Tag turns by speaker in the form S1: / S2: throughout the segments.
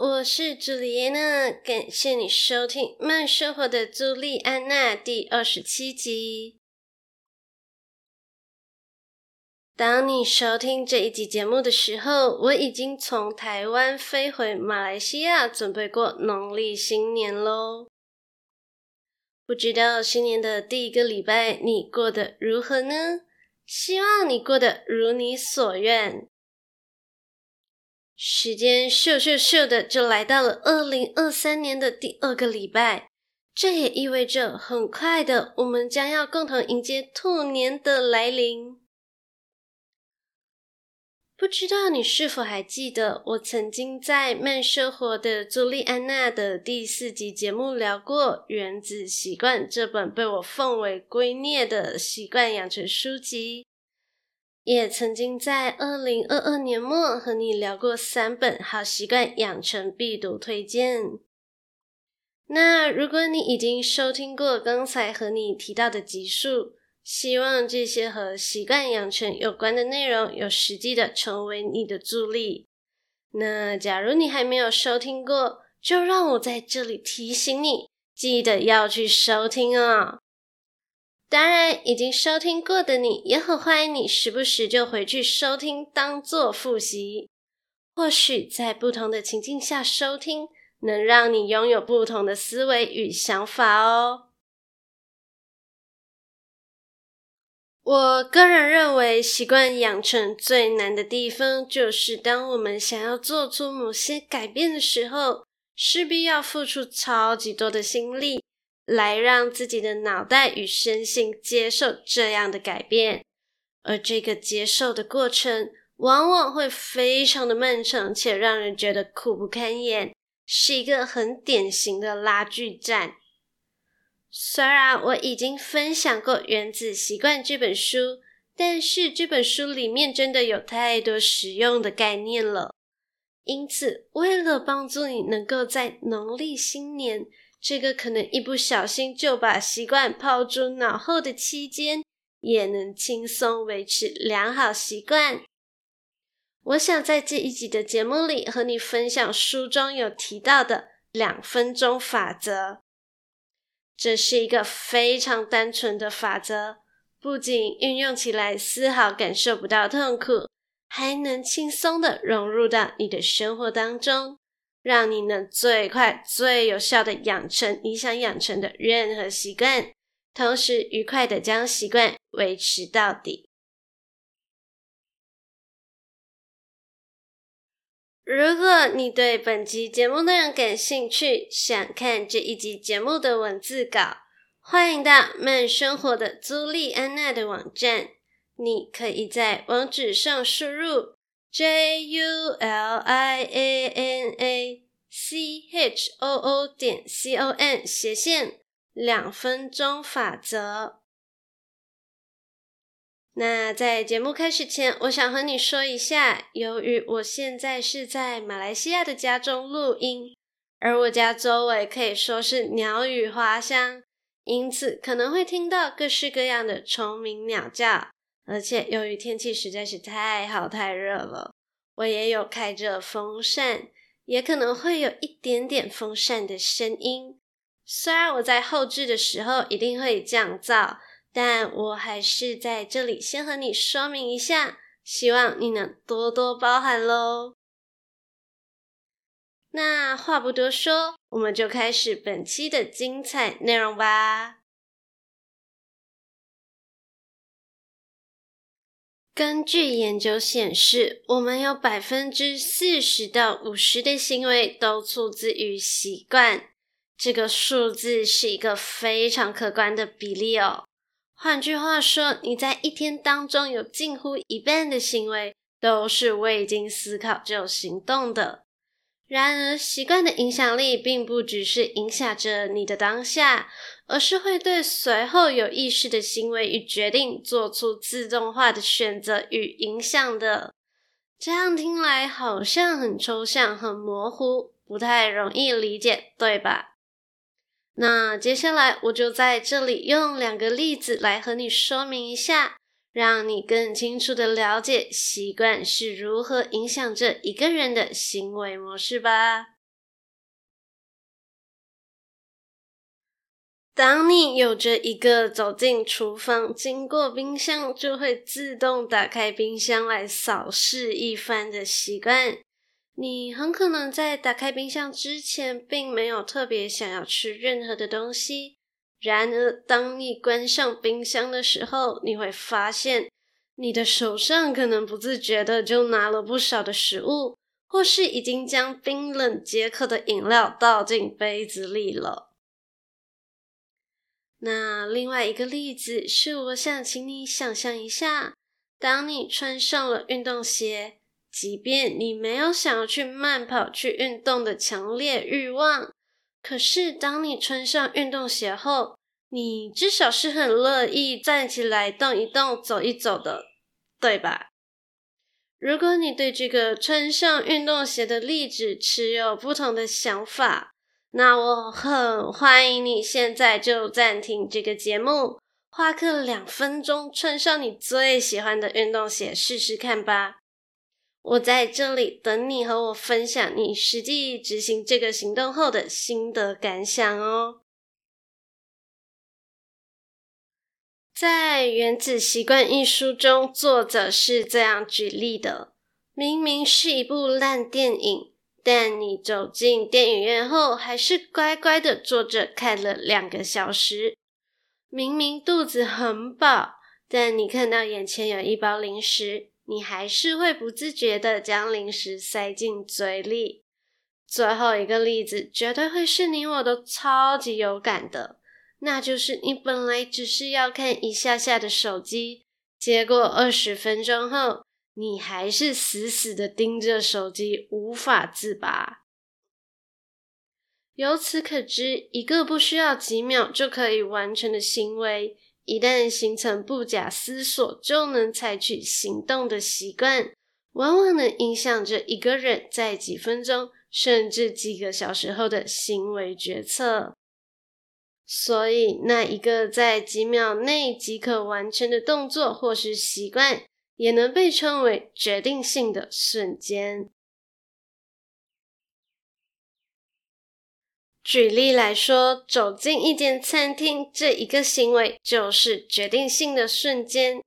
S1: 我是朱莉安娜，感谢你收听《慢生活的朱莉安娜》第二十七集。当你收听这一集节目的时候，我已经从台湾飞回马来西亚，准备过农历新年喽。不知道新年的第一个礼拜你过得如何呢？希望你过得如你所愿。时间咻咻咻的就来到了二零二三年的第二个礼拜，这也意味着很快的，我们将要共同迎接兔年的来临。不知道你是否还记得，我曾经在《慢生活的朱莉安娜》的第四集节目聊过《原子习惯》这本被我奉为圭臬的习惯养成书籍。也曾经在二零二二年末和你聊过三本好习惯养成必读推荐。那如果你已经收听过刚才和你提到的集数，希望这些和习惯养成有关的内容有实际的成为你的助力。那假如你还没有收听过，就让我在这里提醒你，记得要去收听哦。当然，已经收听过的你也很欢迎你时不时就回去收听，当做复习。或许在不同的情境下收听，能让你拥有不同的思维与想法哦。我个人认为，习惯养成最难的地方，就是当我们想要做出某些改变的时候，势必要付出超级多的心力。来让自己的脑袋与身心接受这样的改变，而这个接受的过程往往会非常的漫长，且让人觉得苦不堪言，是一个很典型的拉锯战。虽然我已经分享过《原子习惯》这本书，但是这本书里面真的有太多实用的概念了，因此为了帮助你能够在农历新年，这个可能一不小心就把习惯抛诸脑后的期间，也能轻松维持良好习惯。我想在这一集的节目里和你分享书中有提到的两分钟法则。这是一个非常单纯的法则，不仅运用起来丝毫感受不到痛苦，还能轻松的融入到你的生活当中。让你能最快、最有效的养成你想养成的任何习惯，同时愉快的将习惯维持到底。如果你对本集节目内容感兴趣，想看这一集节目的文字稿，欢迎到慢生活的朱莉安娜的网站，你可以在网址上输入。J U L I A N A C H O O 点 C O M 斜线两分钟法则。那在节目开始前，我想和你说一下，由于我现在是在马来西亚的家中录音，而我家周围可以说是鸟语花香，因此可能会听到各式各样的虫鸣鸟叫。而且由于天气实在是太好太热了，我也有开着风扇，也可能会有一点点风扇的声音。虽然我在后置的时候一定会降噪，但我还是在这里先和你说明一下，希望你能多多包涵喽。那话不多说，我们就开始本期的精彩内容吧。根据研究显示，我们有百分之四十到五十的行为都出自于习惯。这个数字是一个非常可观的比例哦。换句话说，你在一天当中有近乎一半的行为都是未经思考就行动的。然而，习惯的影响力并不只是影响着你的当下，而是会对随后有意识的行为与决定做出自动化的选择与影响的。这样听来好像很抽象、很模糊，不太容易理解，对吧？那接下来我就在这里用两个例子来和你说明一下，让你更清楚地了解习惯是如何影响着一个人的行为模式吧。当你有着一个走进厨房，经过冰箱就会自动打开冰箱来扫视一番的习惯，你很可能在打开冰箱之前，并没有特别想要吃任何的东西。然而，当你关上冰箱的时候，你会发现，你的手上可能不自觉的就拿了不少的食物，或是已经将冰冷解渴的饮料倒进杯子里了。那另外一个例子是，我想请你想象一下，当你穿上了运动鞋，即便你没有想要去慢跑、去运动的强烈欲望，可是当你穿上运动鞋后，你至少是很乐意站起来动一动、走一走的，对吧？如果你对这个穿上运动鞋的例子持有不同的想法，那我很欢迎你现在就暂停这个节目，花个两分钟穿上你最喜欢的运动鞋试试看吧。我在这里等你和我分享你实际执行这个行动后的心得感想哦。在《原子习惯》一书中，作者是这样举例的：明明是一部烂电影。但你走进电影院后，还是乖乖的坐着看了两个小时。明明肚子很饱，但你看到眼前有一包零食，你还是会不自觉的将零食塞进嘴里。最后一个例子，绝对会是你我都超级有感的，那就是你本来只是要看一下下的手机，结果二十分钟后，你还是死死的盯着手机，无法自拔。由此可知，一个不需要几秒就可以完成的行为，一旦形成不假思索就能采取行动的习惯，往往能影响着一个人在几分钟甚至几个小时后的行为决策。所以，那一个在几秒内即可完成的动作或是习惯，也能被称为决定性的瞬间。举例来说，走进一间餐厅这一个行为就是决定性的瞬间，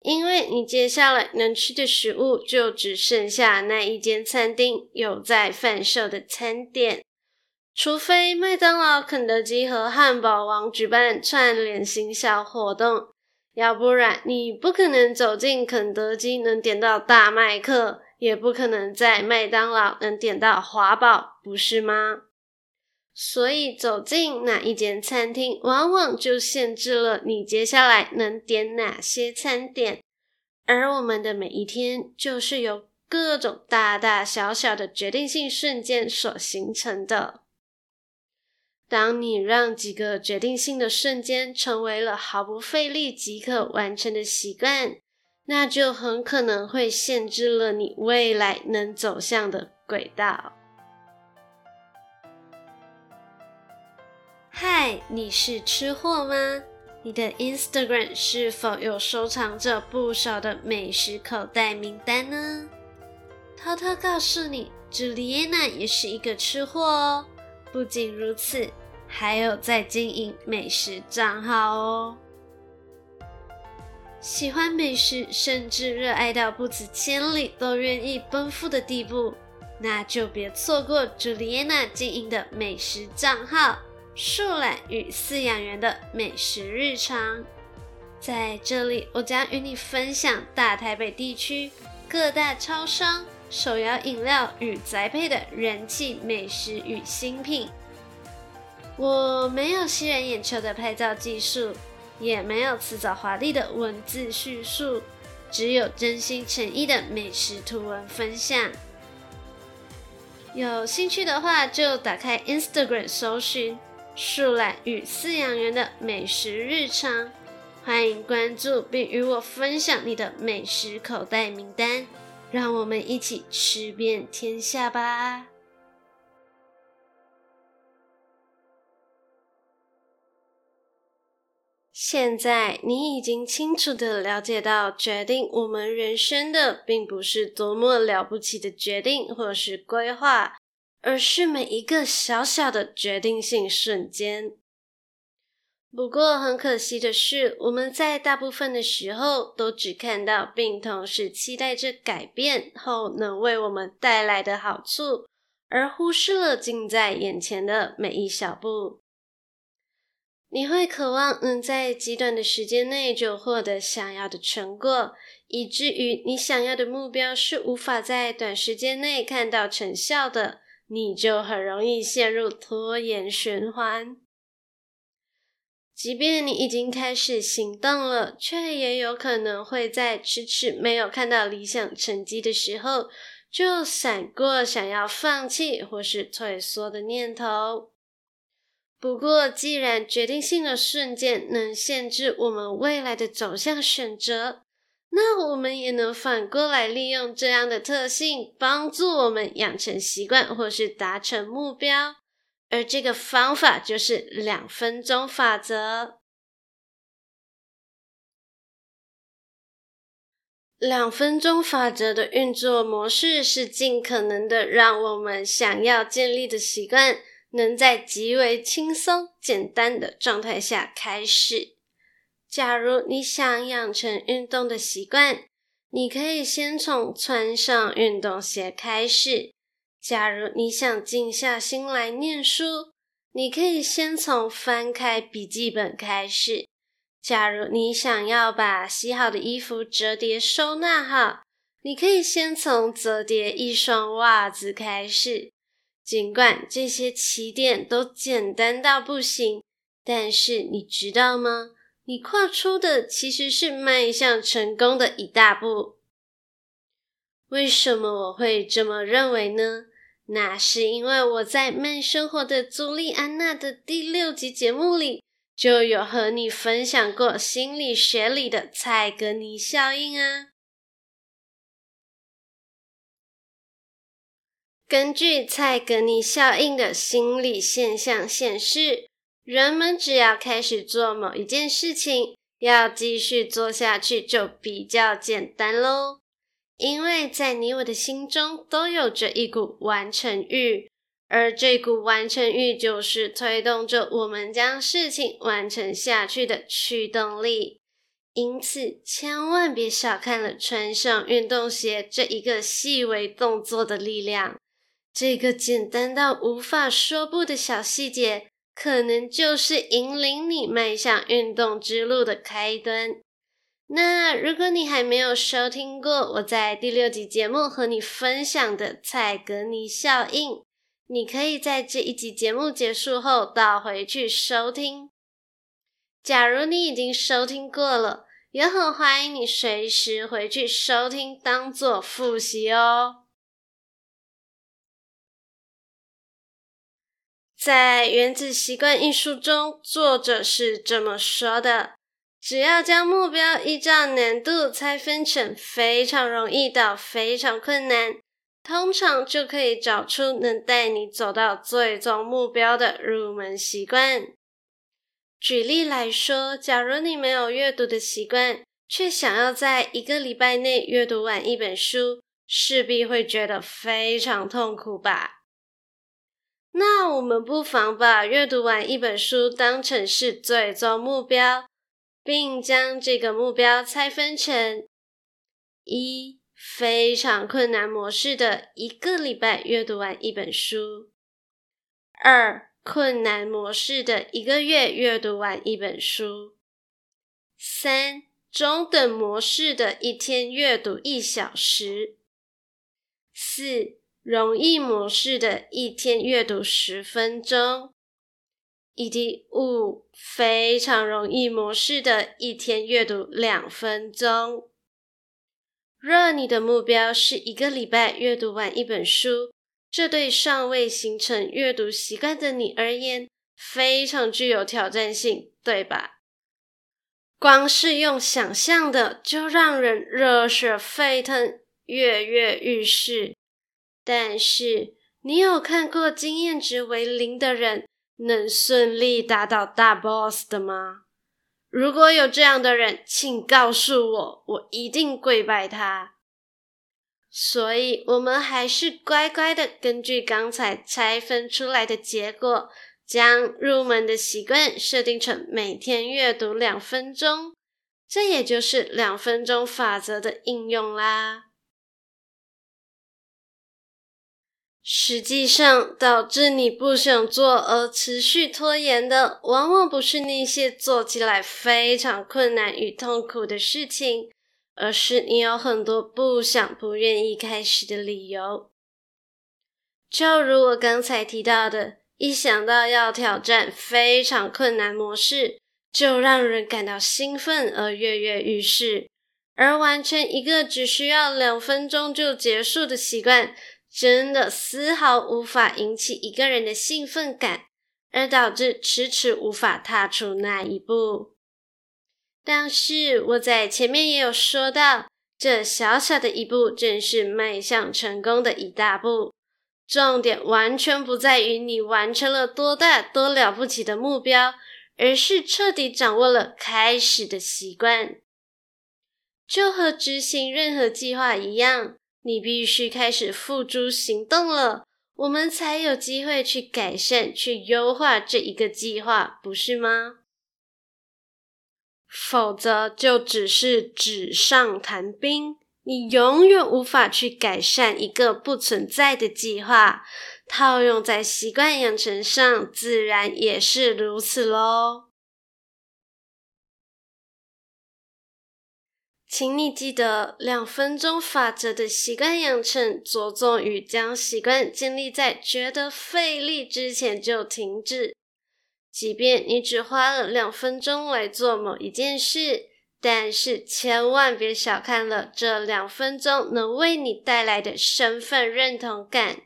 S1: 因为你接下来能吃的食物就只剩下那一间餐厅有在贩售的餐点，除非麦当劳、肯德基和汉堡王举办串联行销活动。要不然，你不可能走进肯德基能点到大麦克，也不可能在麦当劳能点到华堡，不是吗？所以，走进哪一间餐厅，往往就限制了你接下来能点哪些餐点。而我们的每一天，就是由各种大大小小的决定性瞬间所形成的。当你让几个决定性的瞬间成为了毫不费力即可完成的习惯，那就很可能会限制了你未来能走向的轨道。嗨，你是吃货吗？你的 Instagram 是否有收藏着不少的美食口袋名单呢？偷偷告诉你，朱丽安娜也是一个吃货哦。不仅如此，还有在经营美食账号哦。喜欢美食，甚至热爱到不辞千里都愿意奔赴的地步，那就别错过朱丽安娜经营的美食账号“树懒与饲养员的美食日常”。在这里，我将与你分享大台北地区各大超商。手摇饮料与宅配的人气美食与新品，我没有吸人眼球的拍照技术，也没有辞藻华丽的文字叙述，只有真心诚意的美食图文分享。有兴趣的话，就打开 Instagram 搜寻树懒与饲养员的美食日常。欢迎关注并与我分享你的美食口袋名单，让我们一起吃遍天下吧！现在你已经清楚地了解到，决定我们人生的，并不是多么了不起的决定或是规划，而是每一个小小的决定性瞬间。不过很可惜的是，我们在大部分的时候都只看到，并同时期待着改变后能为我们带来的好处，而忽视了近在眼前的每一小步。你会渴望能在极短的时间内就获得想要的成果，以至于你想要的目标是无法在短时间内看到成效的，你就很容易陷入拖延循环。即便你已经开始行动了，却也有可能会在迟迟没有看到理想成绩的时候，就闪过想要放弃或是退缩的念头。不过，既然决定性的瞬间能限制我们未来的走向选择，那我们也能反过来利用这样的特性，帮助我们养成习惯或是达成目标。而这个方法就是两分钟法则。两分钟法则的运作模式是尽可能的让我们想要建立的习惯，能在极为轻松简单的状态下开始。假如你想养成运动的习惯，你可以先从穿上运动鞋开始。假如你想静下心来念书，你可以先从翻开笔记本开始。假如你想要把洗好的衣服折叠收纳好，你可以先从折叠一双袜子开始。尽管这些起点都简单到不行，但是你知道吗？你跨出的其实是迈向成功的一大步。为什么我会这么认为呢？那是因为我在《慢生活的朱莉安娜》的第六集节目里就有和你分享过心理学里的蔡格尼效应啊。根据蔡格尼效应的心理现象显示，人们只要开始做某一件事情，要继续做下去就比较简单喽。因为在你我的心中都有着一股完成欲，而这股完成欲就是推动着我们将事情完成下去的驱动力。因此，千万别小看了穿上运动鞋这一个细微动作的力量。这个简单到无法说不的小细节，可能就是引领你迈向运动之路的开端。那如果你还没有收听过我在第六集节目和你分享的蔡格尼效应，你可以在这一集节目结束后倒回去收听。假如你已经收听过了，也很欢迎你随时回去收听，当做复习哦。在《原子习惯》一书中，作者是这么说的。只要将目标依照难度拆分成非常容易到非常困难，通常就可以找出能带你走到最终目标的入门习惯。举例来说，假如你没有阅读的习惯，却想要在一个礼拜内阅读完一本书，势必会觉得非常痛苦吧？那我们不妨把阅读完一本书当成是最终目标。并将这个目标拆分成：一、非常困难模式的一个礼拜阅读完一本书；二、困难模式的一个月阅读完一本书；三、中等模式的一天阅读一小时；四、容易模式的一天阅读十分钟。以及五，非常容易模式的一天阅读两分钟。若你的目标是一个礼拜阅读完一本书，这对尚未形成阅读习惯的你而言，非常具有挑战性，对吧？光是用想象的就让人热血沸腾、跃跃欲试。但是，你有看过经验值为零的人能顺利打倒大 boss 的吗？如果有这样的人，请告诉我，我一定跪拜他。所以，我们还是乖乖的根据刚才拆分出来的结果，将入门的习惯设定成每天阅读两分钟，这也就是两分钟法则的应用啦。实际上，导致你不想做而持续拖延的，往往不是那些做起来非常困难与痛苦的事情。而是你有很多不想、不愿意开始的理由，就如我刚才提到的，一想到要挑战非常困难模式，就让人感到兴奋而跃跃欲试，而完成一个只需要两分钟就结束的习惯，真的丝毫无法引起一个人的兴奋感，而导致迟迟无法踏出那一步。但是我在前面也有说到，这小小的一步正是迈向成功的一大步。重点完全不在于你完成了多大多了不起的目标，而是彻底掌握了开始的习惯。就和执行任何计划一样，你必须开始付诸行动了，我们才有机会去改善、去优化这一个计划，不是吗？否则就只是纸上谈兵，你永远无法去改善一个不存在的计划。套用在习惯养成上，自然也是如此喽。请你记得，两分钟法则的习惯养成，着重于将习惯建立在觉得费力之前就停止。即便你只花了两分钟来做某一件事，但是千万别小看了这两分钟能为你带来的身份认同感。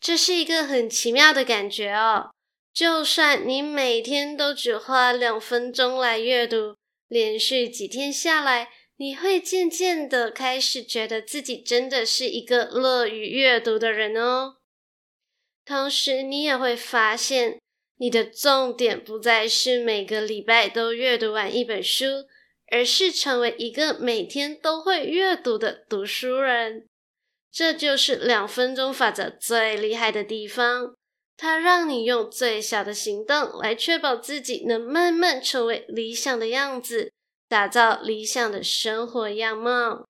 S1: 这是一个很奇妙的感觉哦。就算你每天都只花两分钟来阅读，连续几天下来，你会渐渐的开始觉得自己真的是一个乐于阅读的人哦。同时，你也会发现。你的重点不再是每个礼拜都阅读完一本书，而是成为一个每天都会阅读的读书人。这就是两分钟法则最厉害的地方，它让你用最小的行动来确保自己能慢慢成为理想的样子，打造理想的生活样貌。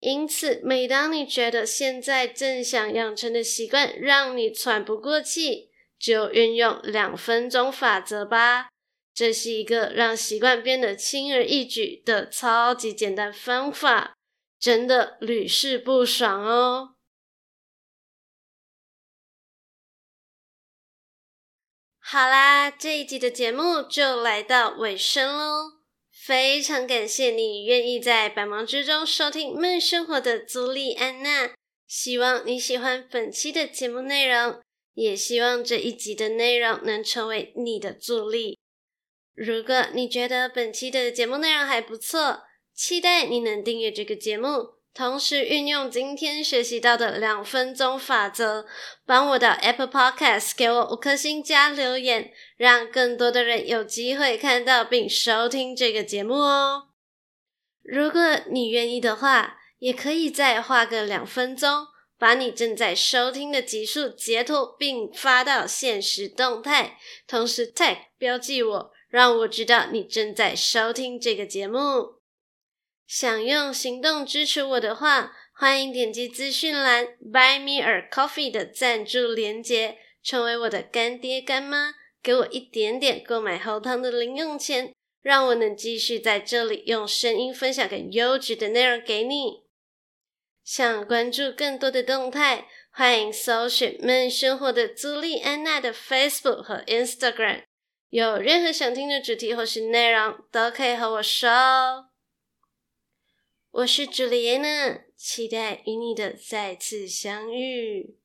S1: 因此，每当你觉得现在正想养成的习惯让你喘不过气，就运用两分钟法则吧，这是一个让习惯变得轻而易举的超级简单方法，真的屡试不爽哦。好啦，这一集的节目就来到尾声喽，非常感谢你愿意在百忙之中收听慢生活的朱莉安娜，希望你喜欢本期的节目内容。也希望这一集的内容能成为你的助力。如果你觉得本期的节目内容还不错，期待你能订阅这个节目，同时运用今天学习到的两分钟法则，帮我到 Apple Podcast 给我五颗星加留言，让更多的人有机会看到并收听这个节目哦。如果你愿意的话，也可以再花个两分钟。把你正在收听的集数截图并发到现实动态，同时 tag 标记我，让我知道你正在收听这个节目。想用行动支持我的话，欢迎点击资讯栏 Buy Me a Coffee 的赞助连结，成为我的干爹干妈，给我一点点购买喉糖的零用钱，让我能继续在这里用声音分享更优质的内容给你。想关注更多的动态，欢迎搜寻“慢生活”的朱莉安娜的 Facebook 和 Instagram。有任何想听的主题或是内容，都可以和我说哦。我是朱丽安娜，期待与你的再次相遇。